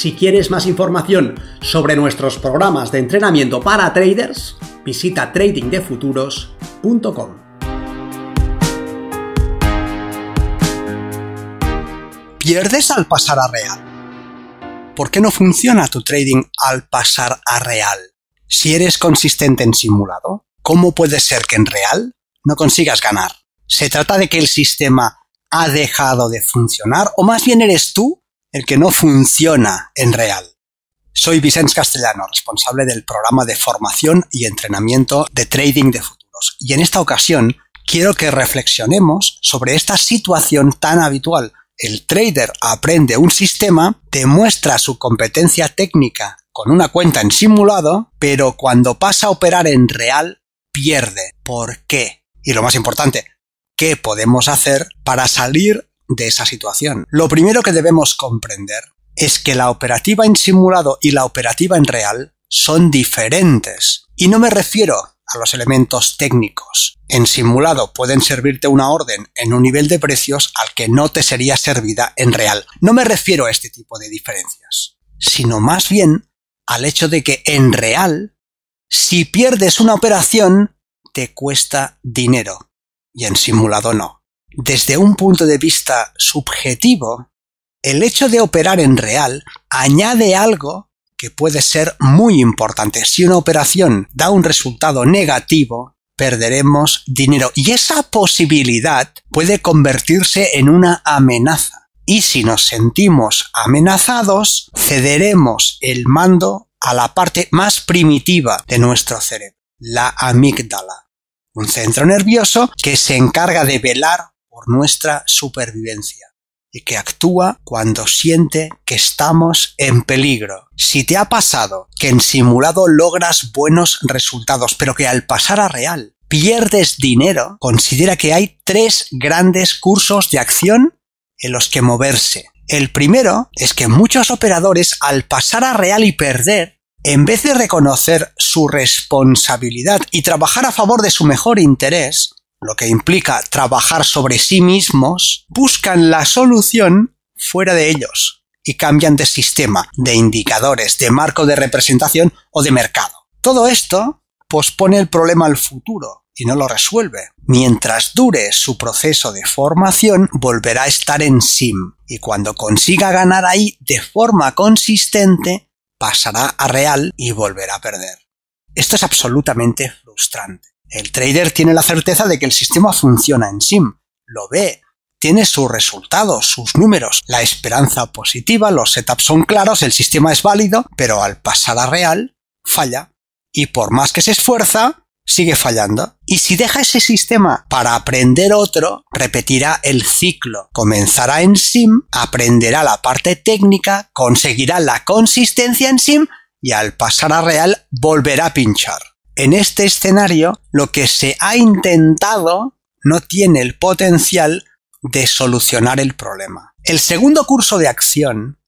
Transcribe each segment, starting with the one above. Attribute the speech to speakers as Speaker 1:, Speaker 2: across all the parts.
Speaker 1: Si quieres más información sobre nuestros programas de entrenamiento para traders, visita tradingdefuturos.com.
Speaker 2: ¿Pierdes al pasar a real? ¿Por qué no funciona tu trading al pasar a real? Si eres consistente en simulado, ¿cómo puede ser que en real no consigas ganar? ¿Se trata de que el sistema ha dejado de funcionar o más bien eres tú el que no funciona en real. Soy Vicente Castellano, responsable del programa de formación y entrenamiento de trading de futuros. Y en esta ocasión quiero que reflexionemos sobre esta situación tan habitual. El trader aprende un sistema, demuestra su competencia técnica con una cuenta en simulado, pero cuando pasa a operar en real, pierde. ¿Por qué? Y lo más importante, ¿qué podemos hacer para salir de esa situación. Lo primero que debemos comprender es que la operativa en simulado y la operativa en real son diferentes. Y no me refiero a los elementos técnicos. En simulado pueden servirte una orden en un nivel de precios al que no te sería servida en real. No me refiero a este tipo de diferencias, sino más bien al hecho de que en real, si pierdes una operación, te cuesta dinero y en simulado no desde un punto de vista subjetivo, el hecho de operar en real añade algo que puede ser muy importante. Si una operación da un resultado negativo, perderemos dinero y esa posibilidad puede convertirse en una amenaza. Y si nos sentimos amenazados, cederemos el mando a la parte más primitiva de nuestro cerebro, la amígdala, un centro nervioso que se encarga de velar nuestra supervivencia y que actúa cuando siente que estamos en peligro. Si te ha pasado que en simulado logras buenos resultados, pero que al pasar a real pierdes dinero, considera que hay tres grandes cursos de acción en los que moverse. El primero es que muchos operadores al pasar a real y perder, en vez de reconocer su responsabilidad y trabajar a favor de su mejor interés, lo que implica trabajar sobre sí mismos, buscan la solución fuera de ellos y cambian de sistema, de indicadores, de marco de representación o de mercado. Todo esto pospone el problema al futuro y no lo resuelve. Mientras dure su proceso de formación, volverá a estar en SIM y cuando consiga ganar ahí de forma consistente, pasará a real y volverá a perder. Esto es absolutamente frustrante. El trader tiene la certeza de que el sistema funciona en SIM, lo ve, tiene sus resultados, sus números, la esperanza positiva, los setups son claros, el sistema es válido, pero al pasar a real, falla. Y por más que se esfuerza, sigue fallando. Y si deja ese sistema para aprender otro, repetirá el ciclo. Comenzará en SIM, aprenderá la parte técnica, conseguirá la consistencia en SIM y al pasar a real volverá a pinchar en este escenario lo que se ha intentado no tiene el potencial de solucionar el problema. El segundo curso de acción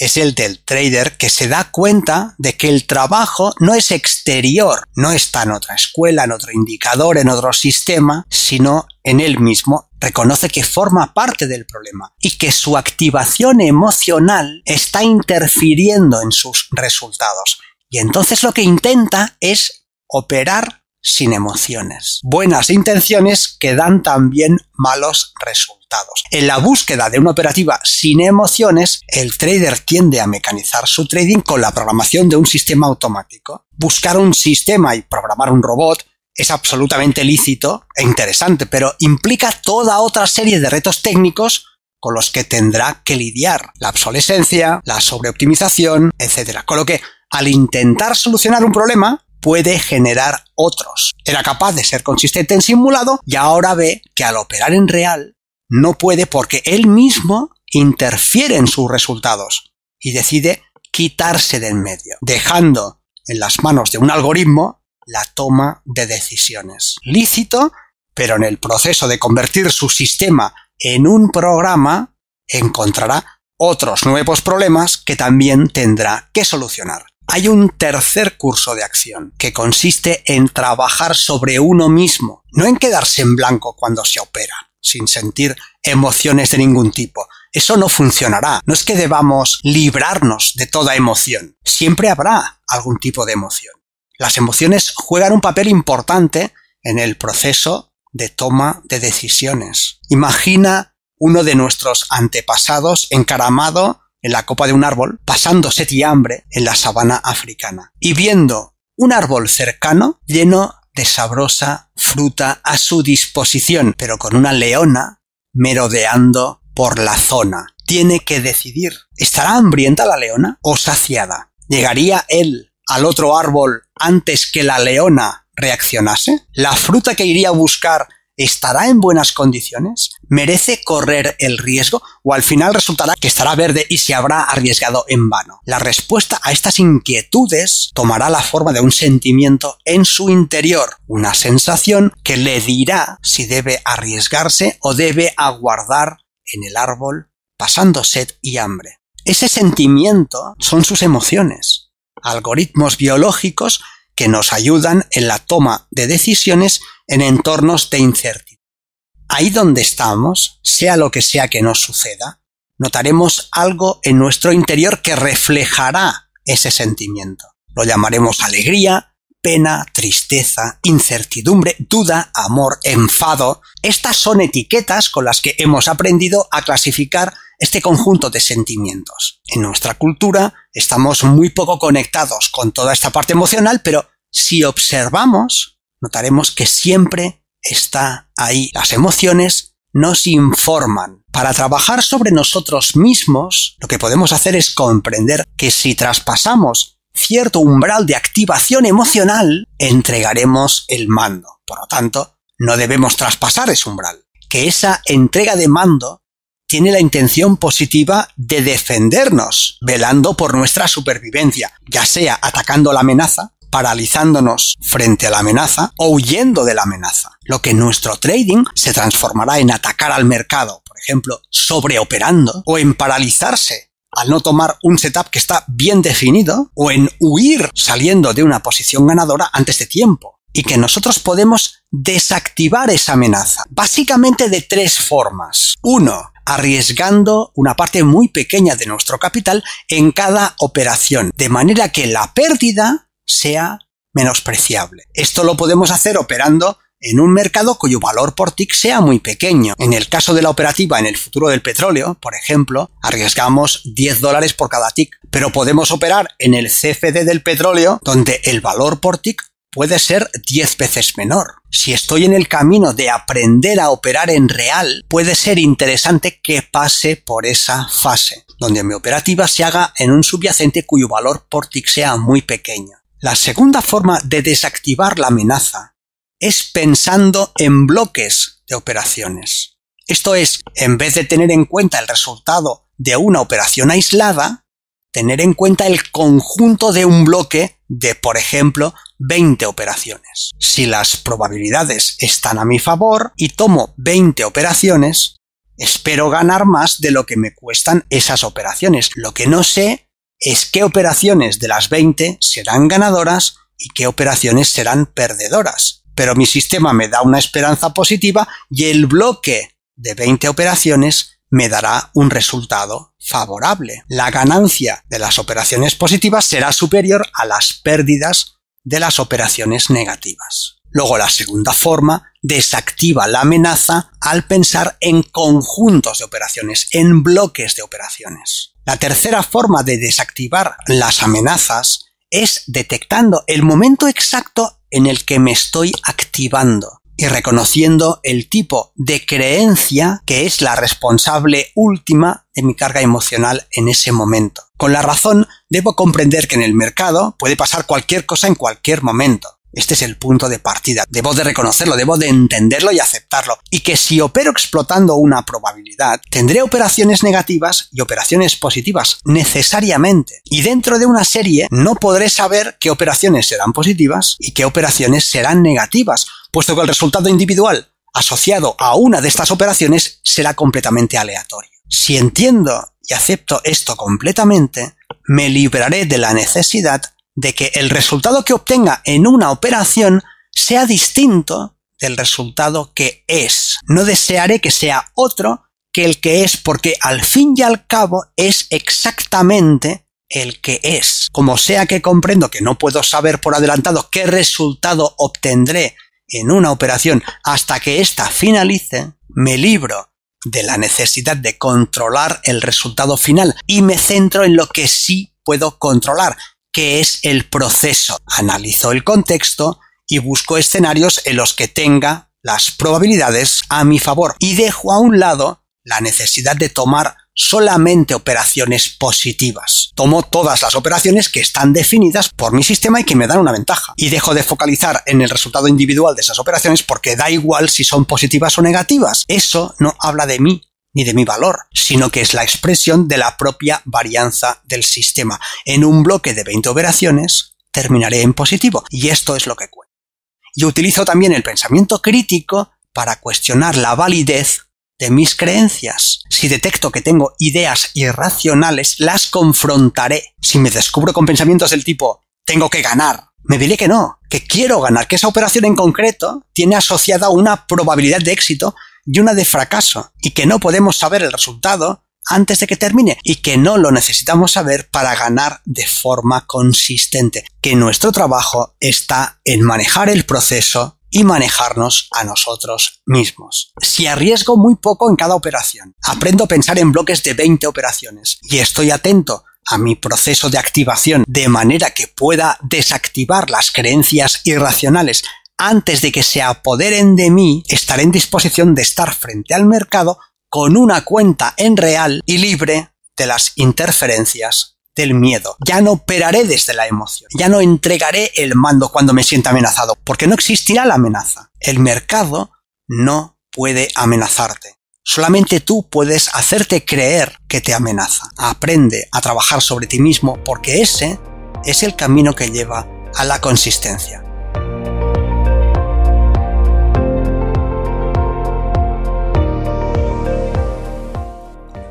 Speaker 2: es el del trader que se da cuenta de que el trabajo no es exterior, no está en otra escuela, en otro indicador, en otro sistema, sino en él mismo. Reconoce que forma parte del problema y que su activación emocional está interfiriendo en sus resultados. Y entonces lo que intenta es operar sin emociones. Buenas intenciones que dan también malos resultados. En la búsqueda de una operativa sin emociones, el trader tiende a mecanizar su trading con la programación de un sistema automático. Buscar un sistema y programar un robot es absolutamente lícito e interesante, pero implica toda otra serie de retos técnicos con los que tendrá que lidiar. La obsolescencia, la sobreoptimización, etc. Con lo que, al intentar solucionar un problema, puede generar otros. Era capaz de ser consistente en simulado y ahora ve que al operar en real no puede porque él mismo interfiere en sus resultados y decide quitarse de en medio, dejando en las manos de un algoritmo la toma de decisiones. Lícito, pero en el proceso de convertir su sistema en un programa, encontrará otros nuevos problemas que también tendrá que solucionar. Hay un tercer curso de acción, que consiste en trabajar sobre uno mismo, no en quedarse en blanco cuando se opera, sin sentir emociones de ningún tipo. Eso no funcionará. No es que debamos librarnos de toda emoción. Siempre habrá algún tipo de emoción. Las emociones juegan un papel importante en el proceso de toma de decisiones. Imagina uno de nuestros antepasados encaramado en la copa de un árbol, pasando sed hambre en la sabana africana, y viendo un árbol cercano lleno de sabrosa fruta a su disposición, pero con una leona merodeando por la zona. Tiene que decidir, ¿estará hambrienta la leona o saciada? ¿Llegaría él al otro árbol antes que la leona reaccionase? ¿La fruta que iría a buscar ¿Estará en buenas condiciones? ¿Merece correr el riesgo? ¿O al final resultará que estará verde y se habrá arriesgado en vano? La respuesta a estas inquietudes tomará la forma de un sentimiento en su interior, una sensación que le dirá si debe arriesgarse o debe aguardar en el árbol pasando sed y hambre. Ese sentimiento son sus emociones, algoritmos biológicos que nos ayudan en la toma de decisiones en entornos de incertidumbre. Ahí donde estamos, sea lo que sea que nos suceda, notaremos algo en nuestro interior que reflejará ese sentimiento. Lo llamaremos alegría, pena, tristeza, incertidumbre, duda, amor, enfado. Estas son etiquetas con las que hemos aprendido a clasificar este conjunto de sentimientos. En nuestra cultura estamos muy poco conectados con toda esta parte emocional, pero si observamos, notaremos que siempre está ahí. Las emociones nos informan. Para trabajar sobre nosotros mismos, lo que podemos hacer es comprender que si traspasamos cierto umbral de activación emocional, entregaremos el mando. Por lo tanto, no debemos traspasar ese umbral. Que esa entrega de mando tiene la intención positiva de defendernos, velando por nuestra supervivencia, ya sea atacando la amenaza, paralizándonos frente a la amenaza o huyendo de la amenaza. Lo que nuestro trading se transformará en atacar al mercado, por ejemplo, sobreoperando, o en paralizarse al no tomar un setup que está bien definido, o en huir saliendo de una posición ganadora antes de tiempo. Y que nosotros podemos desactivar esa amenaza, básicamente de tres formas. Uno, arriesgando una parte muy pequeña de nuestro capital en cada operación, de manera que la pérdida sea menospreciable. Esto lo podemos hacer operando en un mercado cuyo valor por tick sea muy pequeño. En el caso de la operativa en el futuro del petróleo, por ejemplo, arriesgamos 10 dólares por cada tick, pero podemos operar en el CFD del petróleo donde el valor por tick puede ser 10 veces menor. Si estoy en el camino de aprender a operar en real, puede ser interesante que pase por esa fase, donde mi operativa se haga en un subyacente cuyo valor por tick sea muy pequeño. La segunda forma de desactivar la amenaza es pensando en bloques de operaciones. Esto es, en vez de tener en cuenta el resultado de una operación aislada, tener en cuenta el conjunto de un bloque de, por ejemplo, 20 operaciones. Si las probabilidades están a mi favor y tomo 20 operaciones, espero ganar más de lo que me cuestan esas operaciones. Lo que no sé es qué operaciones de las 20 serán ganadoras y qué operaciones serán perdedoras. Pero mi sistema me da una esperanza positiva y el bloque de 20 operaciones me dará un resultado favorable. La ganancia de las operaciones positivas será superior a las pérdidas de las operaciones negativas. Luego la segunda forma desactiva la amenaza al pensar en conjuntos de operaciones, en bloques de operaciones. La tercera forma de desactivar las amenazas es detectando el momento exacto en el que me estoy activando y reconociendo el tipo de creencia que es la responsable última de mi carga emocional en ese momento. Con la razón, debo comprender que en el mercado puede pasar cualquier cosa en cualquier momento. Este es el punto de partida. Debo de reconocerlo, debo de entenderlo y aceptarlo. Y que si opero explotando una probabilidad, tendré operaciones negativas y operaciones positivas, necesariamente. Y dentro de una serie no podré saber qué operaciones serán positivas y qué operaciones serán negativas, puesto que el resultado individual asociado a una de estas operaciones será completamente aleatorio. Si entiendo y acepto esto completamente, me libraré de la necesidad de que el resultado que obtenga en una operación sea distinto del resultado que es. No desearé que sea otro que el que es porque al fin y al cabo es exactamente el que es. Como sea que comprendo que no puedo saber por adelantado qué resultado obtendré en una operación hasta que ésta finalice, me libro de la necesidad de controlar el resultado final y me centro en lo que sí puedo controlar, que es el proceso. Analizo el contexto y busco escenarios en los que tenga las probabilidades a mi favor y dejo a un lado la necesidad de tomar solamente operaciones positivas. Tomo todas las operaciones que están definidas por mi sistema y que me dan una ventaja. Y dejo de focalizar en el resultado individual de esas operaciones porque da igual si son positivas o negativas. Eso no habla de mí ni de mi valor, sino que es la expresión de la propia varianza del sistema. En un bloque de 20 operaciones terminaré en positivo y esto es lo que cuenta. Y utilizo también el pensamiento crítico para cuestionar la validez de mis creencias. Si detecto que tengo ideas irracionales, las confrontaré. Si me descubro con pensamientos del tipo tengo que ganar, me diré que no, que quiero ganar, que esa operación en concreto tiene asociada una probabilidad de éxito y una de fracaso, y que no podemos saber el resultado antes de que termine, y que no lo necesitamos saber para ganar de forma consistente, que nuestro trabajo está en manejar el proceso y manejarnos a nosotros mismos. Si arriesgo muy poco en cada operación, aprendo a pensar en bloques de 20 operaciones y estoy atento a mi proceso de activación de manera que pueda desactivar las creencias irracionales antes de que se apoderen de mí, estaré en disposición de estar frente al mercado con una cuenta en real y libre de las interferencias del miedo. Ya no operaré desde la emoción. Ya no entregaré el mando cuando me sienta amenazado, porque no existirá la amenaza. El mercado no puede amenazarte. Solamente tú puedes hacerte creer que te amenaza. Aprende a trabajar sobre ti mismo porque ese es el camino que lleva a la consistencia.